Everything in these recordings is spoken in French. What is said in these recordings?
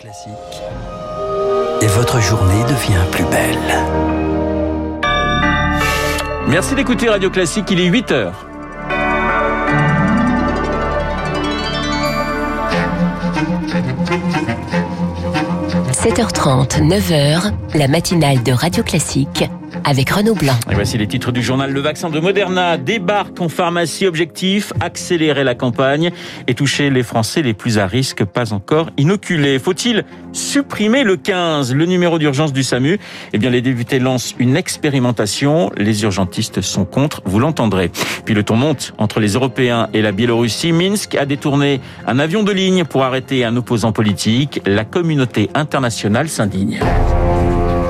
Classique. Et votre journée devient plus belle. Merci d'écouter Radio Classique, il est 8 heures. – 7h30, 9h, la matinale de Radio Classique avec Renaud Blanc. Et voici les titres du journal. Le vaccin de Moderna débarque en pharmacie. Objectif, accélérer la campagne et toucher les Français les plus à risque, pas encore inoculés. Faut-il supprimer le 15, le numéro d'urgence du SAMU Eh bien, les députés lancent une expérimentation. Les urgentistes sont contre, vous l'entendrez. Puis le ton monte entre les Européens et la Biélorussie. Minsk a détourné un avion de ligne pour arrêter un opposant politique. La communauté internationale s'indigne.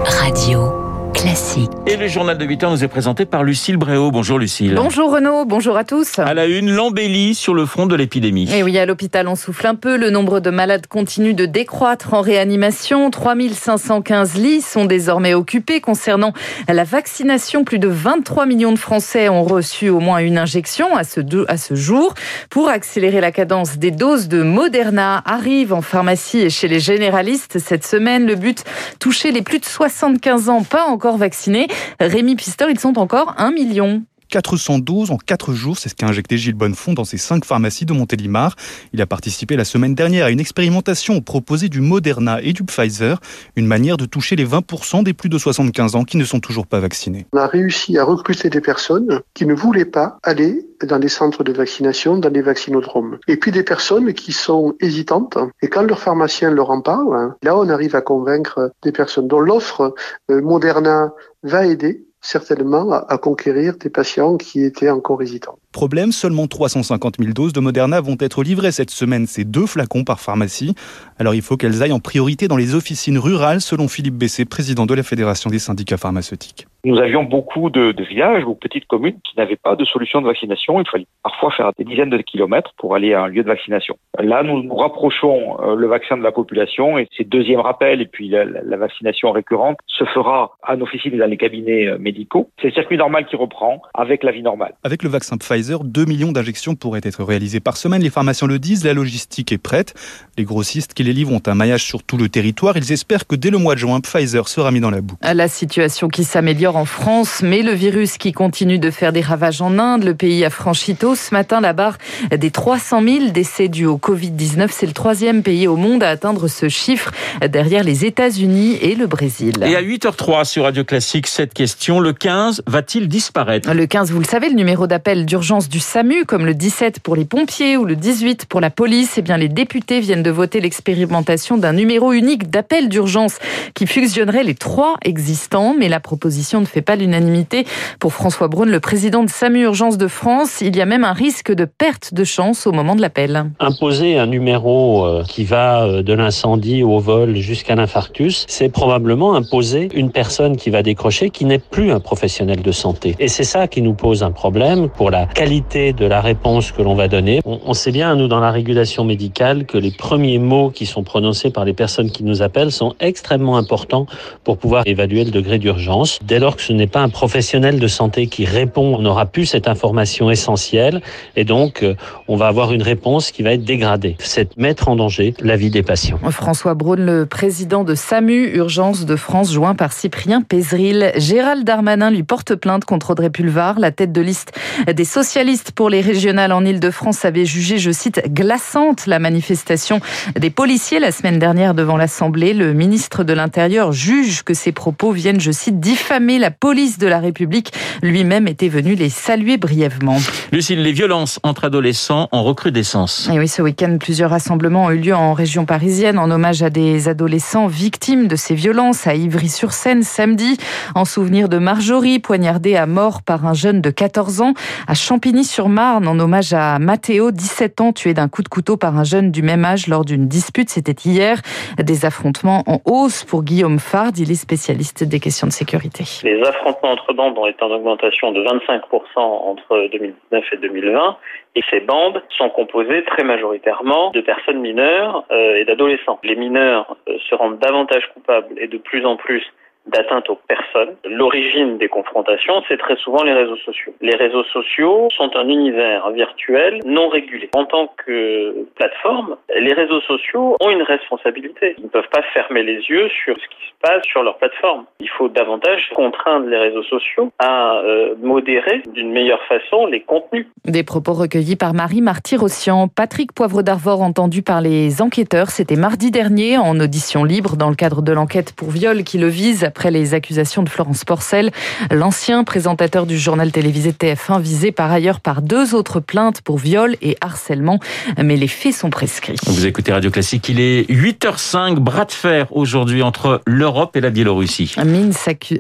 Radio. Classique. Et le journal de 8 heures nous est présenté par Lucille Bréau. Bonjour Lucille. Bonjour Renaud, bonjour à tous. À la une, l'embellie sur le front de l'épidémie. Et oui, à l'hôpital, on souffle un peu. Le nombre de malades continue de décroître en réanimation. 3515 lits sont désormais occupés. Concernant la vaccination, plus de 23 millions de Français ont reçu au moins une injection à ce, à ce jour. Pour accélérer la cadence des doses de Moderna arrive en pharmacie et chez les généralistes cette semaine. Le but, toucher les plus de 75 ans, pas encore vaccinés. Rémi Pister, ils sont encore 1 million. 412 en 4 jours. C'est ce qu'a injecté Gilles Bonnefond dans ses 5 pharmacies de Montélimar. Il a participé la semaine dernière à une expérimentation proposée du Moderna et du Pfizer, une manière de toucher les 20% des plus de 75 ans qui ne sont toujours pas vaccinés. On a réussi à recruter des personnes qui ne voulaient pas aller dans les centres de vaccination, dans les vaccinodromes. Et puis des personnes qui sont hésitantes. Et quand leur pharmacien leur en parle, là on arrive à convaincre des personnes dont l'offre euh, Moderna va aider certainement à, conquérir des patients qui étaient encore hésitants. Problème, seulement 350 000 doses de Moderna vont être livrées cette semaine. C'est deux flacons par pharmacie. Alors il faut qu'elles aillent en priorité dans les officines rurales, selon Philippe Bessé, président de la Fédération des syndicats pharmaceutiques. Nous avions beaucoup de, de, villages ou petites communes qui n'avaient pas de solution de vaccination. Il fallait parfois faire des dizaines de kilomètres pour aller à un lieu de vaccination. Là, nous nous rapprochons euh, le vaccin de la population et ces deuxième rappel et puis la, la, vaccination récurrente se fera à nos officines et dans les cabinets euh, médicaux. C'est le circuit normal qui reprend avec la vie normale. Avec le vaccin Pfizer, 2 millions d'injections pourraient être réalisées par semaine. Les pharmaciens le disent, la logistique est prête. Les grossistes qui les livrent ont un maillage sur tout le territoire. Ils espèrent que dès le mois de juin, Pfizer sera mis dans la boucle. La situation qui s'améliore en France, mais le virus qui continue de faire des ravages en Inde. Le pays a franchi tôt ce matin la barre des 300 000 décès dus au Covid-19. C'est le troisième pays au monde à atteindre ce chiffre derrière les États-Unis et le Brésil. Et à 8h03 sur Radio Classique, cette question, le 15 va-t-il disparaître? Le 15, vous le savez, le numéro d'appel d'urgence du SAMU, comme le 17 pour les pompiers ou le 18 pour la police, eh bien les députés viennent de voter l'expérimentation d'un numéro unique d'appel d'urgence qui fusionnerait les trois existants, mais la proposition ne fait pas l'unanimité. Pour François Braun, le président de SAMU Urgence de France, il y a même un risque de perte de chance au moment de l'appel. Imposer un numéro euh, qui va euh, de l'incendie au vol jusqu'à l'infarctus, c'est probablement imposer une personne qui va décrocher qui n'est plus un professionnel de santé. Et c'est ça qui nous pose un problème pour la qualité de la réponse que l'on va donner. On, sait bien, nous, dans la régulation médicale, que les premiers mots qui sont prononcés par les personnes qui nous appellent sont extrêmement importants pour pouvoir évaluer le degré d'urgence. Dès lors que ce n'est pas un professionnel de santé qui répond, on n'aura plus cette information essentielle et donc euh, on va avoir une réponse qui va être dégradée. C'est mettre en danger la vie des patients. François Braun, le président de SAMU Urgence de France, joint par Cyprien Pézril. Gérald Darmanin lui porte plainte contre Audrey Pulvar. La tête de liste des socialistes pour les régionales en Ile-de-France avait jugé, je cite, glaçante la manifestation des policiers la semaine dernière devant l'Assemblée. Le ministre de l'Intérieur juge que ces propos viennent, je cite, diffamer la police de la République. Lui-même était venu les saluer brièvement. Lucille, les violences entre adolescents en recrudescence. Et oui, ce week-end, plusieurs rassemblements ont eu lieu en région parisienne en hommage à des adolescents victimes de ces violences à Ivry-sur-Seine samedi, en souvenir de Marjorie, poignardée à mort par un jeune de 14 ans, à Champigny-sur-Marne, en hommage à Mathéo, 17 ans, tué d'un coup de couteau par un jeune du même âge lors d'une dispute. C'était hier. Des affrontements en hausse pour Guillaume Fard. Il est spécialiste des questions de sécurité les affrontements entre bandes ont été en augmentation de 25% entre 2019 et 2020. Et ces bandes sont composées très majoritairement de personnes mineures euh, et d'adolescents. Les mineurs euh, se rendent davantage coupables et de plus en plus d'atteinte aux personnes. L'origine des confrontations, c'est très souvent les réseaux sociaux. Les réseaux sociaux sont un univers virtuel non régulé. En tant que plateforme, les réseaux sociaux ont une responsabilité. Ils ne peuvent pas fermer les yeux sur ce qui se passe sur leur plateforme. Il faut davantage contraindre les réseaux sociaux à euh, modérer d'une meilleure façon les contenus. Des propos recueillis par Marie Marty-Rossian. Patrick Poivre d'Arvor entendu par les enquêteurs. C'était mardi dernier en audition libre dans le cadre de l'enquête pour viol qui le vise après les accusations de Florence Porcel, l'ancien présentateur du journal télévisé TF1 visé par ailleurs par deux autres plaintes pour viol et harcèlement. Mais les faits sont prescrits. Vous écoutez Radio Classique, il est 8h05, bras de fer aujourd'hui entre l'Europe et la Biélorussie.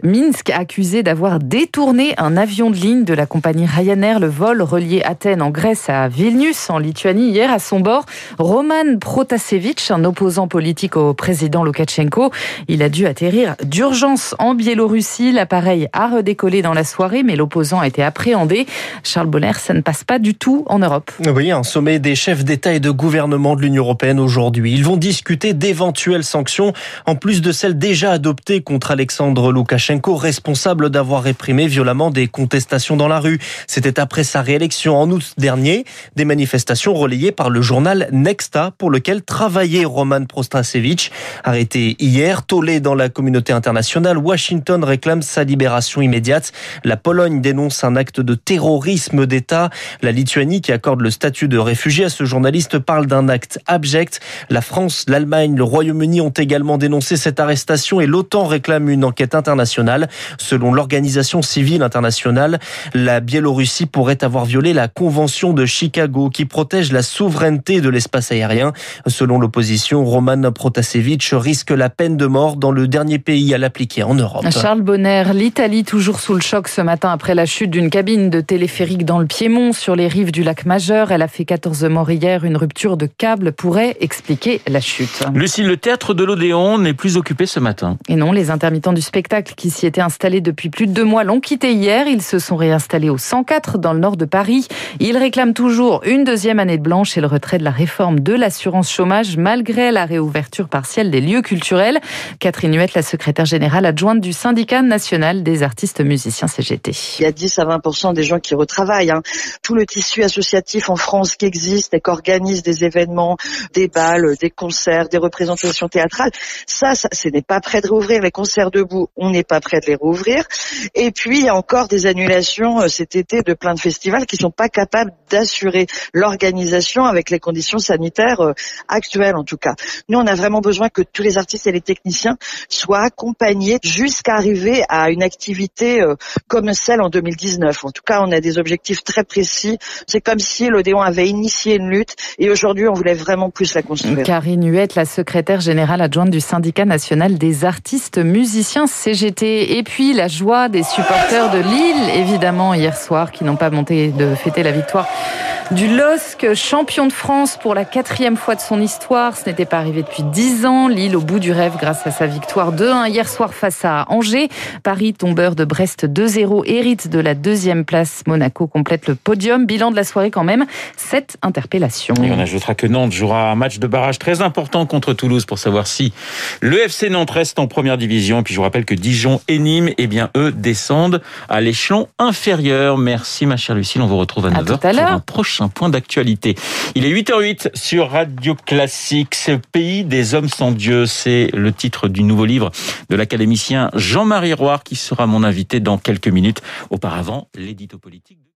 Minsk, accusé d'avoir détourné un avion de ligne de la compagnie Ryanair. Le vol relié Athènes en Grèce à Vilnius en Lituanie hier à son bord. Roman Protasevich, un opposant politique au président Loukachenko. Il a dû atterrir d'urgence en Biélorussie. L'appareil a redécollé dans la soirée, mais l'opposant a été appréhendé. Charles Bonner, ça ne passe pas du tout en Europe. Oui, un sommet des chefs d'État et de gouvernement de l'Union européenne aujourd'hui. Ils vont discuter d'éventuelles sanctions, en plus de celles déjà adoptées contre Alexandre Loukachenko, responsable d'avoir réprimé violemment des contestations dans la rue. C'était après sa réélection en août dernier, des manifestations relayées par le journal Nexta, pour lequel travaillait Roman Prostasevich. Arrêté hier, tollé dans la communauté internationale, Washington réclame sa libération immédiate. La Pologne dénonce un acte de terrorisme d'État. La Lituanie, qui accorde le statut de réfugié à ce journaliste, parle d'un acte abject. La France, l'Allemagne, le Royaume-Uni ont également dénoncé cette arrestation et l'OTAN réclame une enquête internationale. Selon l'Organisation civile internationale, la Biélorussie pourrait avoir violé la Convention de Chicago qui protège la souveraineté de l'espace aérien. Selon l'opposition, Roman Protasevich risque la peine de mort dans le dernier pays à l'appliquer en Europe. Charles Bonner, l'Italie toujours sous le choc ce matin après la chute d'une cabine de téléphérique dans le Piémont sur les rives du lac Majeur. Elle a fait 14 morts hier. Une rupture de câble pourrait expliquer la chute. Lucie, le théâtre de l'Odéon n'est plus occupé ce matin. Et non, les intermittents du spectacle qui s'y étaient installés depuis plus de deux mois l'ont quitté hier. Ils se sont réinstallés au 104 dans le nord de Paris. Ils réclament toujours une deuxième année de blanche et le retrait de la réforme de l'assurance chômage malgré la réouverture partielle des lieux culturels. Catherine Huette, la secrétaire générale adjointe du syndicat national des artistes musiciens CGT. Il y a 10 à 20% des gens qui retravaillent. Hein. Tout le tissu associatif en France qui existe et qui organise des événements, des balles, des concerts, des représentations théâtrales, ça, ça ce n'est pas prêt de rouvrir. Les concerts debout, on n'est pas prêt de les rouvrir. Et puis, il y a encore des annulations euh, cet été de plein de festivals qui sont pas capables d'assurer l'organisation avec les conditions sanitaires euh, actuelles, en tout cas. Nous, on a vraiment besoin que tous les artistes et les techniciens soient accompagnés jusqu'à arriver à une activité euh, comme celle en 2019. En tout cas, on a des objectifs très précis. C'est comme si l'Odéon avait initié une lutte et aujourd'hui, on voulait vraiment plus la construire. Karine Huette, la secrétaire générale adjointe du syndicat national des artistes musiciens CGT. Et puis, la joie des supporters de Lille, évidemment, hier soir, qui n'ont pas monté de fêter la victoire du LOSC, champion de France pour la quatrième fois de son histoire. Ce n'était pas arrivé depuis dix ans. Lille au bout du rêve grâce à sa victoire 2-1 hier soir face à Angers. Paris, tombeur de Brest 2-0, hérite de la deuxième place. Monaco complète le podium. Bilan de la soirée quand même, sept interpellations. Et on ajoutera que Nantes jouera un match de barrage très important contre Toulouse pour savoir si le FC Nantes reste en première division. Et puis je vous rappelle que Dijon et Nîmes, eh bien eux descendent à l'échelon inférieur. Merci ma chère Lucille, on vous retrouve à 9h pour un prochain point d'actualité. Il est 8h08 sur Radio Classique, ce pays des hommes sans Dieu, c'est le titre du nouveau livre de l'académicien Jean-Marie Roire qui sera mon invité dans quelques minutes. Auparavant, l'édito politique.